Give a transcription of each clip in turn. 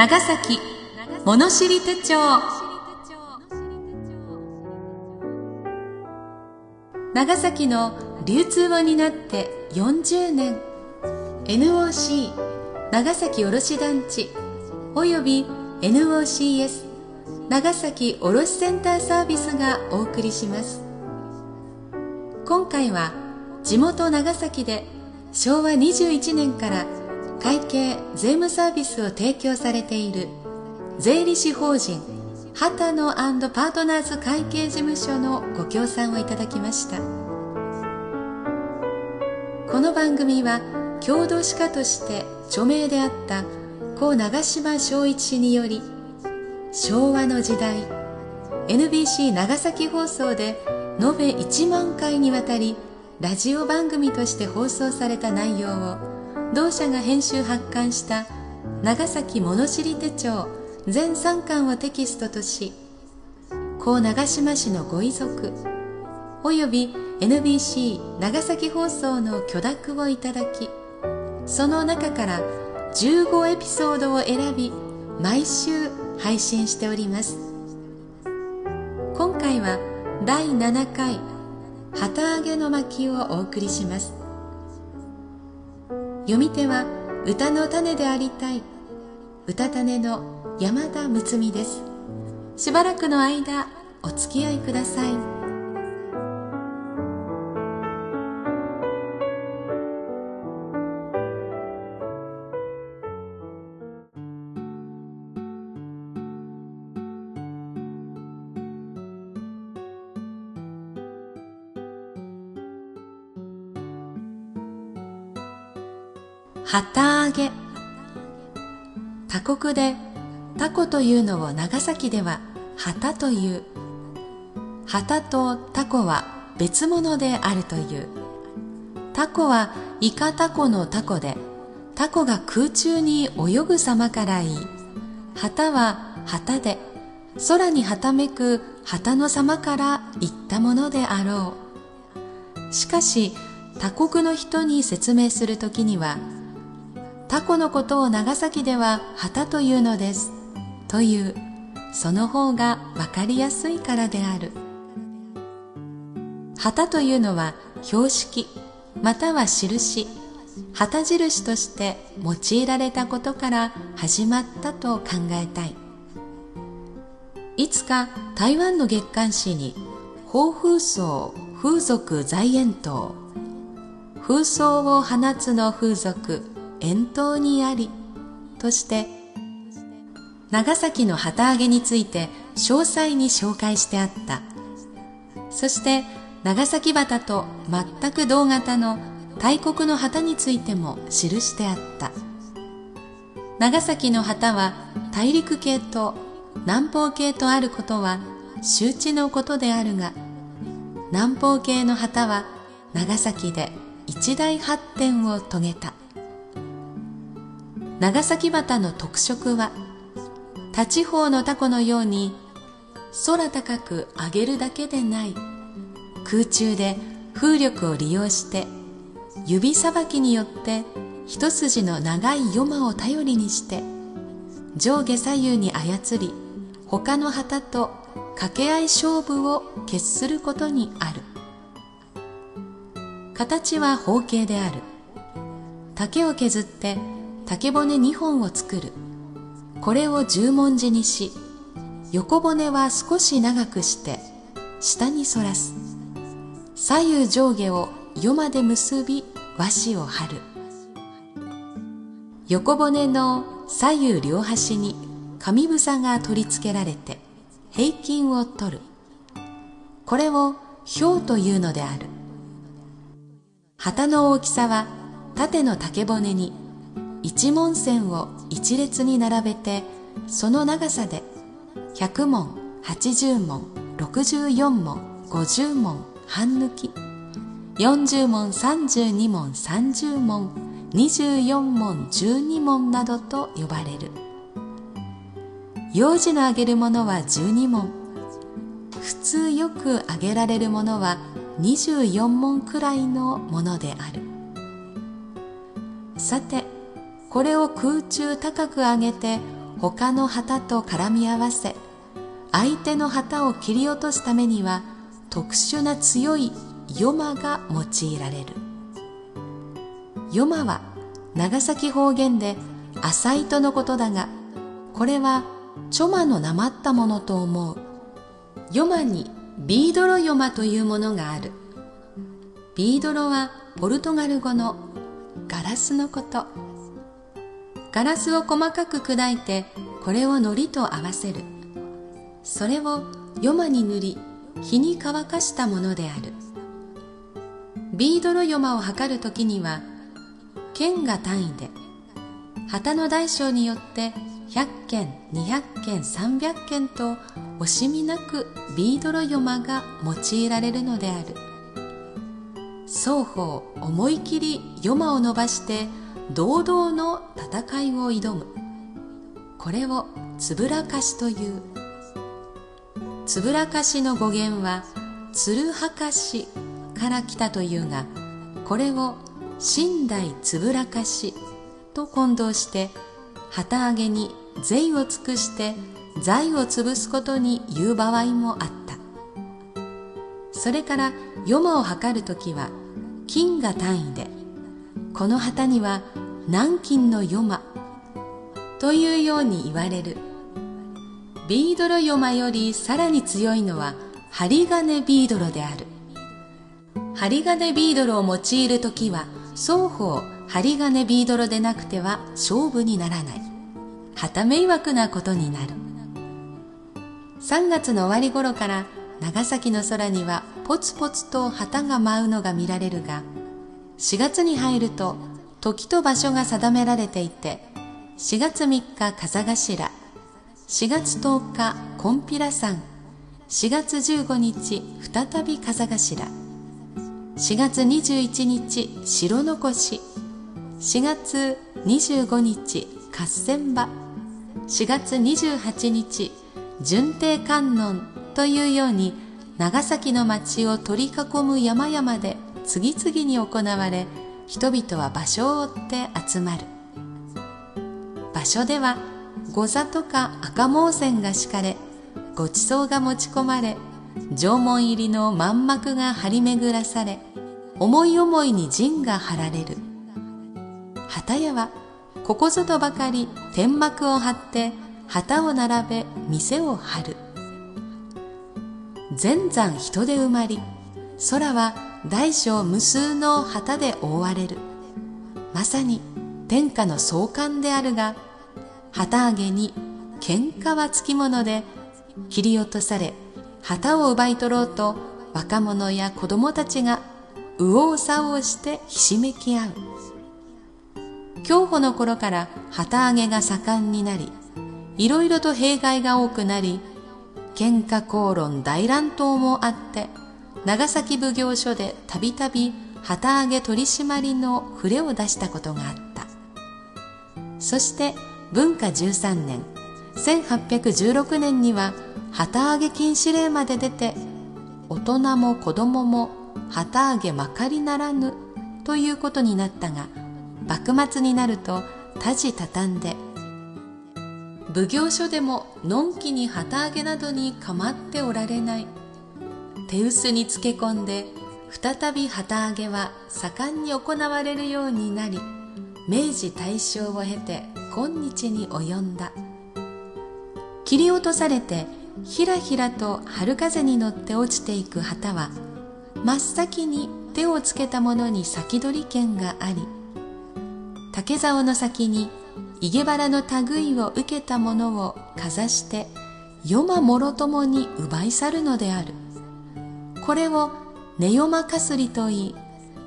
長崎物知り手帳。長崎の流通を担って40年。NOC 長崎卸団地。および NOCS 長崎卸センターサービスがお送りします。今回は地元長崎で昭和21年から会計税務サービスを提供されている税理士法人畑野パートナーズ会計事務所のご協賛をいただきました。この番組は共同歯科として著名であった故長島昭一氏により昭和の時代 NBC 長崎放送で延べ1万回にわたりラジオ番組として放送された内容を同社が編集発刊した長崎物知り手帳全3巻をテキストとし故長島市のご遺族および NBC 長崎放送の許諾をいただきその中から15エピソードを選び毎週配信しております。今回は第7回旗揚げの巻をお送りします。読み手は歌の種でありたい。歌種の山田睦美です。しばらくの間お付き合いください。旗揚げ。他国でタコというのを長崎では旗という。旗とタコは別物であるという。タコはイカタコのタコでタコが空中に泳ぐ様からいい。旗は旗で空にはためく旗の様から言ったものであろう。しかし他国の人に説明するときにはタコのことを長崎では旗というのです。というその方がわかりやすいからである。旗というのは標識または印。旗印として用いられたことから始まったと考えたい。いつか台湾の月刊誌に法風葬風俗在縁島風葬を放つの風俗遠島にありとして長崎の旗揚げについて詳細に紹介してあった。そして長崎旗と全く同型の大国の旗についても記してあった。長崎の旗は大陸系と南方系とあることは周知のことであるが南方系の旗は長崎で一大発展を遂げた。長崎旗の特色は他地方のタコのように空高く上げるだけでない。空中で風力を利用して指さばきによって一筋の長いヨマを頼りにして上下左右に操り他の旗と掛け合い勝負を決することにある。形は方形である。竹を削って竹骨2本を作る。これを十文字にし横骨は少し長くして下に反らす。左右上下を夜まで結び和紙を張る。横骨の左右両端に紙房が取り付けられて平均を取る。これを表というのである。旗の大きさは縦の竹骨に一文線を一列に並べてその長さで100問80問64問50問半抜き40問32問30問24問12問などと呼ばれる。幼児のあげるものは12問普通よくあげられるものは24問くらいのものである。さてこれを空中高く上げて他の旗と絡み合わせ相手の旗を切り落とすためには特殊な強いヨマが用いられる。ヨマは長崎方言で浅糸のことだがこれはチョマのなまったものと思う。ヨマにビードロヨマというものがある。ビードロはポルトガル語のガラスのこと。ガラスを細かく砕いてこれを糊と合わせる。それをヨマに塗り火に乾かしたものである。ビードロヨマを測るときには県が単位で旗の大小によって100件200件300件と惜しみなくビードロヨマが用いられるのである。双方思い切りヨマを伸ばして堂々の戦いを挑む。これをつぶらかしという。つぶらかしの語源はつるはかしから来たというがこれを寝台つぶらかしと混同して旗揚げに税を尽くして財を潰すことに言う場合もあった。それからヨマを測るときは金が単位でこの旗には南金のヨマというように言われる。ビードロヨマよりさらに強いのは針金ビードロである。針金ビードロを用いるときは双方針金ビードロでなくては勝負にならない。旗迷惑なことになる。3月の終わり頃から長崎の空にはポツポツと旗が舞うのが見られるが4月に入ると時と場所が定められていて4月3日風頭4月10日コンピラ山4月15日再び風頭4月21日白残し4月25日合戦場4月28日順帝観音というように長崎の町を取り囲む山々で次々に行われ人々は場所を追って集まる。場所では御座とか赤毛線が敷かれごちそうが持ち込まれ縄文入りの満幕が張り巡らされ思い思いに陣が張られる。旗屋はここぞとばかり天幕を張って旗を並べ店を張る。全山人で埋まり空は大小無数の旗で覆われる。まさに天下の壮観であるが旗揚げに喧嘩はつきもので切り落とされ旗を奪い取ろうと若者や子供たちが右往左往してひしめき合う。競歩の頃から旗揚げが盛んになりいろいろと弊害が多くなり喧嘩口論大乱闘もあって長崎奉行所でたびたび旗揚げ取締りの触れを出したことがあった。そして文化13年1816年には旗揚げ禁止令まで出て大人も子供も旗揚げまかりならぬということになったが幕末になると多事畳んで奉行所でものんきに旗揚げなどに構っておられない手薄につけ込んで再び旗揚げは盛んに行われるようになり明治大正を経て今日に及んだ。切り落とされてひらひらと春風に乗って落ちていく旗は真っ先に手をつけたものに先取り権があり竹竿の先に伊毛原の類を受けたものをかざして夜間もろともに奪い去るのである。これを寝夜間かすりといい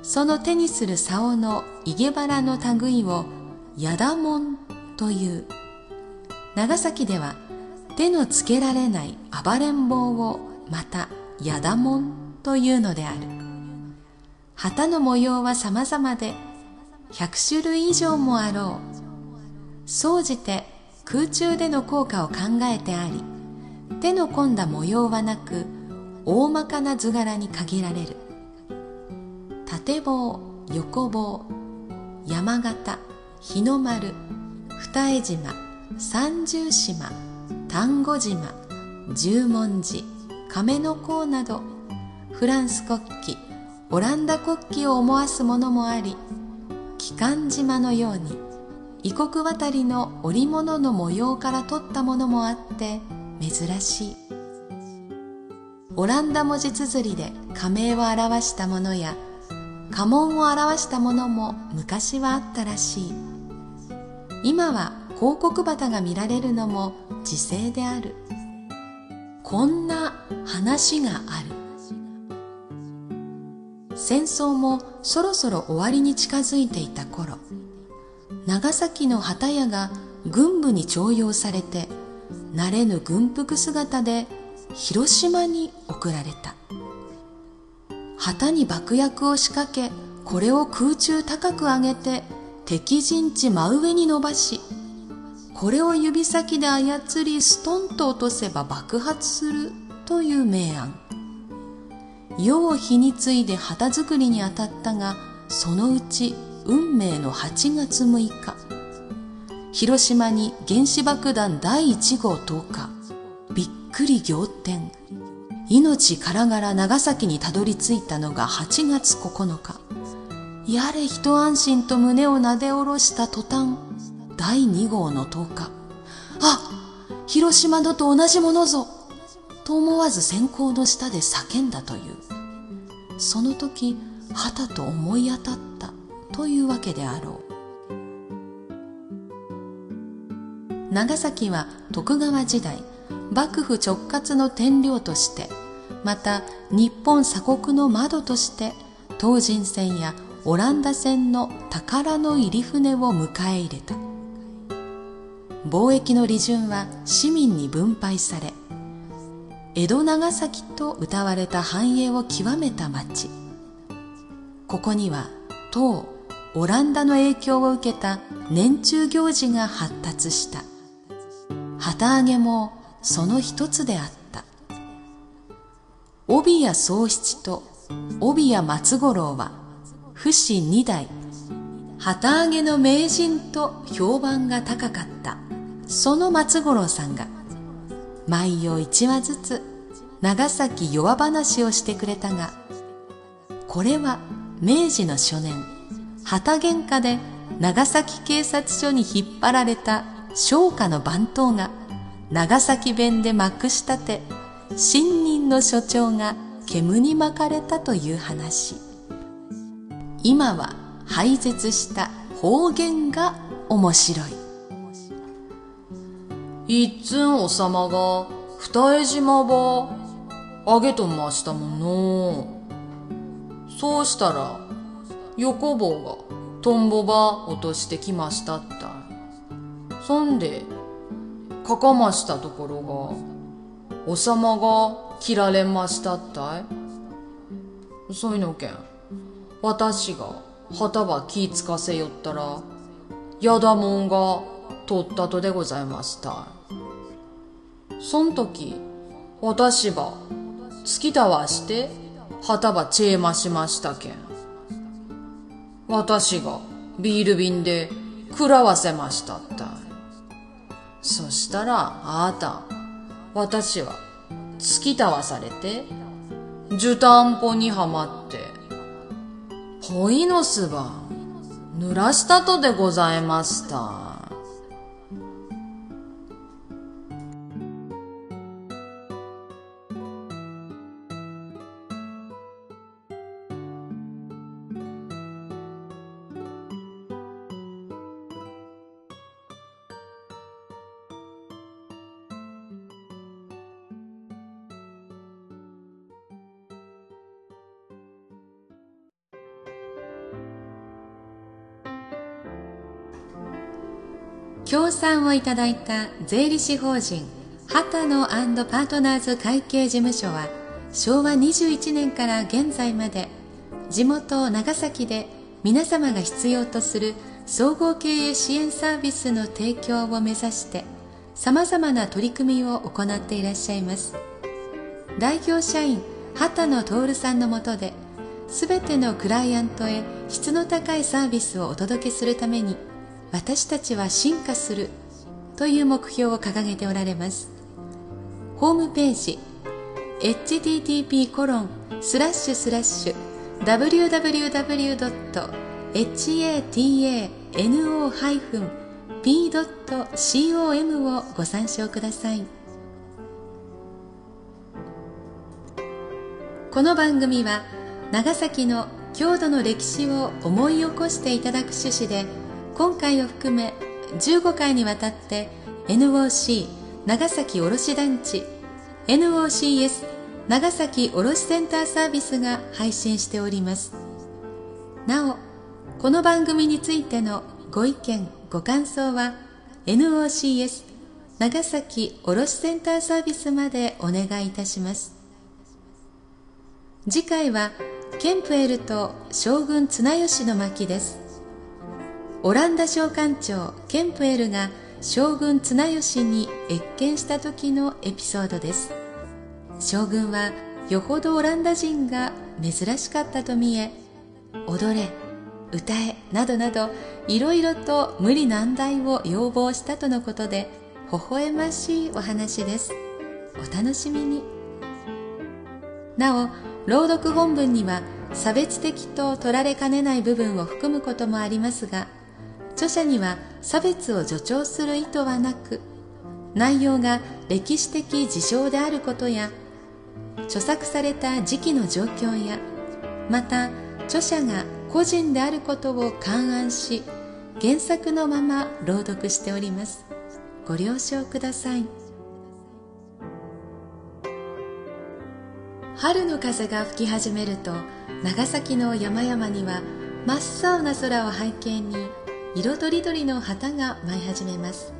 その手にする竿の伊毛原の類をやだもんという。長崎では手のつけられない暴れん坊をまたやだもんというのである。旗の模様は様々で100種類以上もあろう。総じて空中での効果を考えてあり手の込んだ模様はなく大まかな図柄に限られる。縦棒横棒山形日の丸二重島三十島丹後島十文字亀の甲などフランス国旗オランダ国旗を思わすものもあり機関島のように異国渡りの織物の模様から取ったものもあって珍しい。オランダ文字綴りで仮名を表したものや家紋を表したものも昔はあったらしい。今は広告旗が見られるのも時勢である。こんな話がある。戦争もそろそろ終わりに近づいていた頃長崎の旗屋が軍部に徴用されて慣れぬ軍服姿で広島に送られた。旗に爆薬を仕掛けこれを空中高く上げて敵陣地真上に伸ばしこれを指先で操りストンと落とせば爆発するという明暗。世を日に継いで旗作りに当たったがそのうち運命の8月6日。広島に原子爆弾第1号投下。くり仰天。命からがら長崎にたどり着いたのが8月9日。やれ一安心と胸をなで下ろした途端第2号の投下あ広島のと同じものぞと思わず先行の下で叫んだという。その時旗と思い当たったというわけであろう。長崎は徳川時代幕府直轄の天領としてまた日本鎖国の窓として東人船やオランダ船の宝の入り船を迎え入れた。貿易の利潤は市民に分配され江戸長崎と歌われた繁栄を極めた町。ここには唐オランダの影響を受けた年中行事が発達した。旗揚げもその一つであった。帯谷宗七と帯谷松五郎は不死二代旗揚げの名人と評判が高かったその松五郎さんが毎夜一話ずつ長崎弱話をしてくれたがこれは明治の初年旗喧嘩で長崎警察署に引っ張られた商家の番頭が長崎弁でまくし立て新任の所長が煙に巻かれたという話。今は廃絶した方言が面白い。いっつんおさまが二重島ばあげとましたもの。そうしたら横棒がトンボば落としてきましたった。そんでかかましたところがおさまが切られましたったい？そういうのけん私が旗ば気ぃつかせよったらやだもんが取ったとでございましたそん時、私ば、突きたわして、旗ばチェーマしましたけん。私がビール瓶で食らわせましたったい。そしたら、あなた、私は、突き倒されて、受担保にはまって、ポイの巣ば、濡らしたとでございました。協賛をいただいた税理士法人畑野パートナーズ会計事務所は昭和21年から現在まで地元長崎で皆様が必要とする総合経営支援サービスの提供を目指してさまざまな取り組みを行っていらっしゃいます。代表社員畑野徹さんのもとで全てのクライアントへ質の高いサービスをお届けするために私たちは進化するという目標を掲げておられます。ホームページ http コロンスラッシュスラッシュ www.hatano-p.com をご参照ください。この番組は長崎の郷土の歴史を思い起こしていただく趣旨で今回を含め15回にわたって NOC 長崎卸団地 NOCS 長崎卸センターサービスが配信しております。なおこの番組についてのご意見ご感想は NOCS 長崎卸センターサービスまでお願いいたします。次回はケンプエルと将軍綱吉の巻です。オランダ商館長ケンプエルが将軍綱吉に謁見した時のエピソードです。将軍はよほどオランダ人が珍しかったと見え踊れ歌えなどなどいろいろと無理難題を要望したとのことで微笑ましいお話です。お楽しみに。なお朗読本文には差別的と取られかねない部分を含むこともありますが著者には差別を助長する意図はなく内容が歴史的事象であることや著作された時期の状況やまた著者が個人であることを勘案し原作のまま朗読しております。ご了承ください。春の風が吹き始めると長崎の山々には真っ青な空を背景に色とりどりの旗が舞い始めます。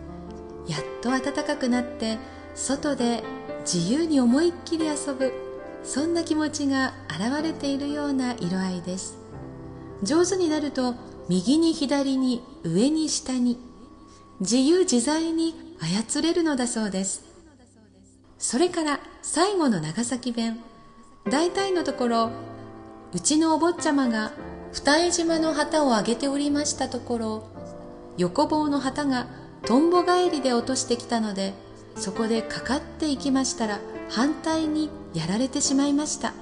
やっと暖かくなって外で自由に思いっきり遊ぶそんな気持ちが現れているような色合いです。上手になると右に左に上に下に自由自在に操れるのだそうです。それから最後の長崎弁。大体のところうちのお坊ちゃまが二重島の旗をあげておりましたところ横棒の旗がとんぼ返りで落としてきたのでそこでかかっていきましたら反対にやられてしまいました。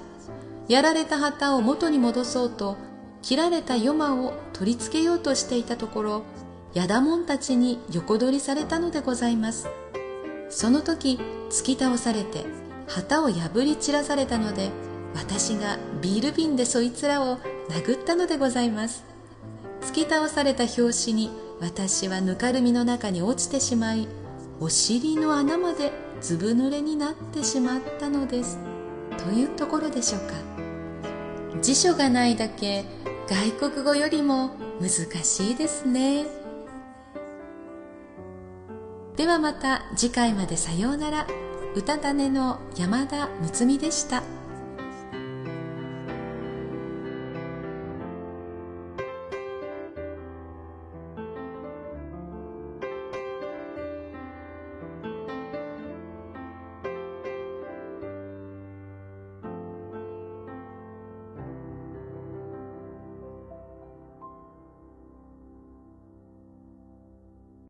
やられた旗を元に戻そうと切られたヨマを取り付けようとしていたところやだもんたちに横取りされたのでございます。その時突き倒されて旗を破り散らされたので私がビール瓶でそいつらを殴ったのでございます。突き倒された拍子に私はぬかるみの中に落ちてしまいお尻の穴までずぶ濡れになってしまったのです。というところでしょうか。辞書がないだけ外国語よりも難しいですね。ではまた次回までさようなら。歌種の山田睦美でした。